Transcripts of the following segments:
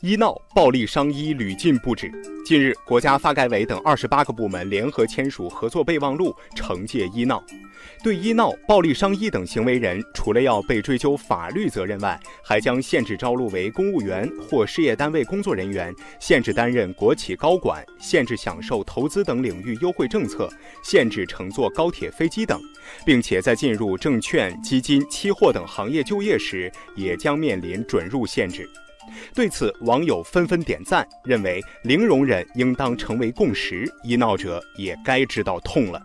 医闹暴力伤医屡禁不止。近日，国家发改委等二十八个部门联合签署合作备忘录，惩戒医闹。对医闹、暴力伤医等行为人，除了要被追究法律责任外，还将限制招录为公务员或事业单位工作人员，限制担任国企高管，限制享受投资等领域优惠政策，限制乘坐高铁、飞机等，并且在进入证券、基金、期货等行业就业时，也将面临准入限制。对此，网友纷纷点赞，认为零容忍应当成为共识，医闹者也该知道痛了。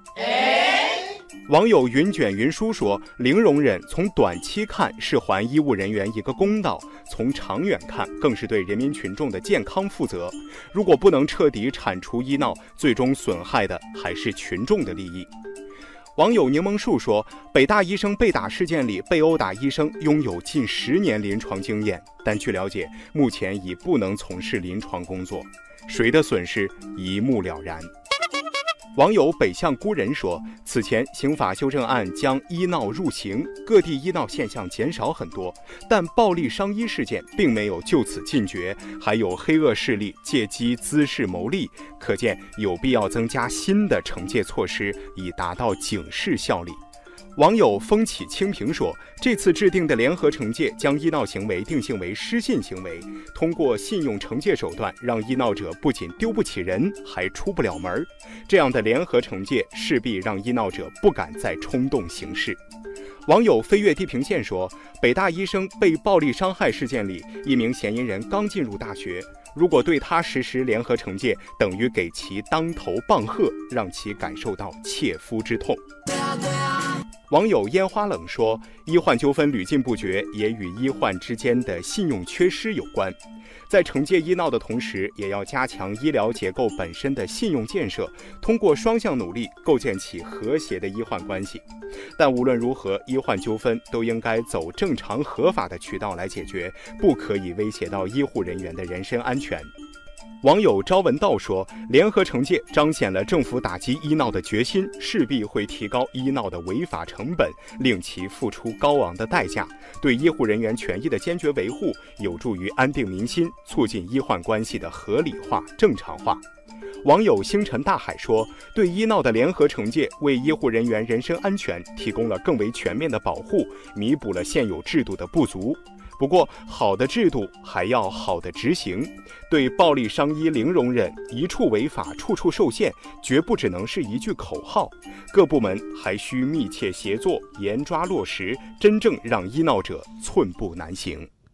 网友云卷云舒说：“零容忍，从短期看是还医务人员一个公道，从长远看更是对人民群众的健康负责。如果不能彻底铲除医闹，最终损害的还是群众的利益。”网友柠檬树说：“北大医生被打事件里，被殴打医生拥有近十年临床经验，但据了解，目前已不能从事临床工作，谁的损失一目了然。”网友北向孤人说：“此前刑法修正案将医闹入刑，各地医闹现象减少很多，但暴力伤医事件并没有就此禁绝，还有黑恶势力借机滋事牟利，可见有必要增加新的惩戒措施，以达到警示效力。”网友风起清平说：“这次制定的联合惩戒将医闹行为定性为失信行为，通过信用惩戒手段，让医闹者不仅丢不起人，还出不了门。这样的联合惩戒势必让医闹者不敢再冲动行事。”网友飞越地平线说：“北大医生被暴力伤害事件里，一名嫌疑人刚进入大学，如果对他实施联合惩戒，等于给其当头棒喝，让其感受到切肤之痛。”网友烟花冷说：“医患纠纷屡禁不绝，也与医患之间的信用缺失有关。在惩戒医闹的同时，也要加强医疗结构本身的信用建设，通过双向努力，构建起和谐的医患关系。但无论如何，医患纠纷都应该走正常合法的渠道来解决，不可以威胁到医护人员的人身安全。”网友朝闻道说：“联合惩戒彰显了政府打击医闹的决心，势必会提高医闹的违法成本，令其付出高昂的代价。对医护人员权益的坚决维护，有助于安定民心，促进医患关系的合理化、正常化。”网友星辰大海说：“对医闹的联合惩戒，为医护人员人身安全提供了更为全面的保护，弥补了现有制度的不足。”不过，好的制度还要好的执行。对暴力伤医零容忍，一处违法处处受限，绝不只能是一句口号。各部门还需密切协作，严抓落实，真正让医闹者寸步难行。